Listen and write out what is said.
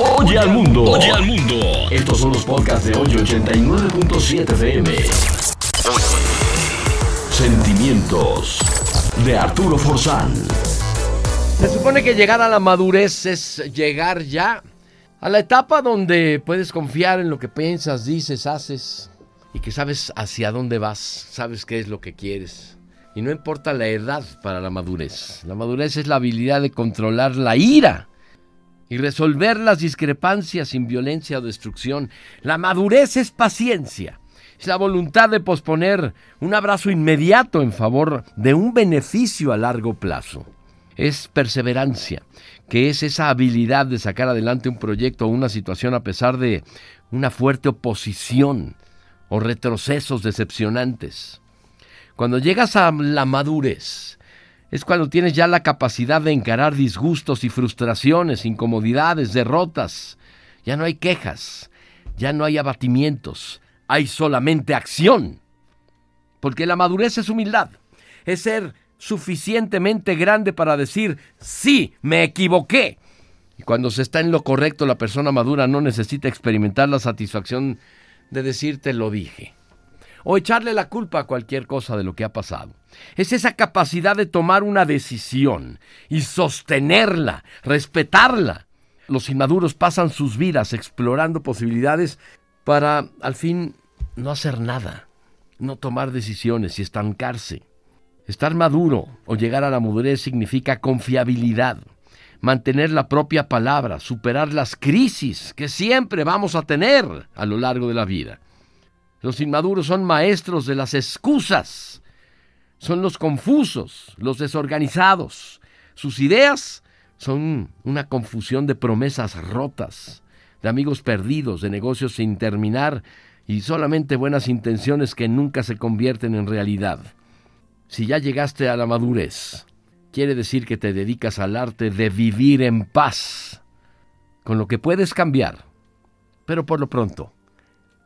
Oye al mundo. Oye al mundo. Estos son los podcasts de hoy 89.7 FM. Sentimientos de Arturo Forzán. Se supone que llegar a la madurez es llegar ya a la etapa donde puedes confiar en lo que piensas, dices, haces y que sabes hacia dónde vas, sabes qué es lo que quieres. Y no importa la edad para la madurez. La madurez es la habilidad de controlar la ira y resolver las discrepancias sin violencia o destrucción. La madurez es paciencia. Es la voluntad de posponer un abrazo inmediato en favor de un beneficio a largo plazo. Es perseverancia, que es esa habilidad de sacar adelante un proyecto o una situación a pesar de una fuerte oposición o retrocesos decepcionantes. Cuando llegas a la madurez, es cuando tienes ya la capacidad de encarar disgustos y frustraciones, incomodidades, derrotas. Ya no hay quejas, ya no hay abatimientos, hay solamente acción. Porque la madurez es humildad, es ser suficientemente grande para decir, sí, me equivoqué. Y cuando se está en lo correcto, la persona madura no necesita experimentar la satisfacción de decirte lo dije o echarle la culpa a cualquier cosa de lo que ha pasado. Es esa capacidad de tomar una decisión y sostenerla, respetarla. Los inmaduros pasan sus vidas explorando posibilidades para al fin no hacer nada, no tomar decisiones y estancarse. Estar maduro o llegar a la madurez significa confiabilidad, mantener la propia palabra, superar las crisis que siempre vamos a tener a lo largo de la vida. Los inmaduros son maestros de las excusas, son los confusos, los desorganizados. Sus ideas son una confusión de promesas rotas, de amigos perdidos, de negocios sin terminar y solamente buenas intenciones que nunca se convierten en realidad. Si ya llegaste a la madurez, quiere decir que te dedicas al arte de vivir en paz, con lo que puedes cambiar, pero por lo pronto,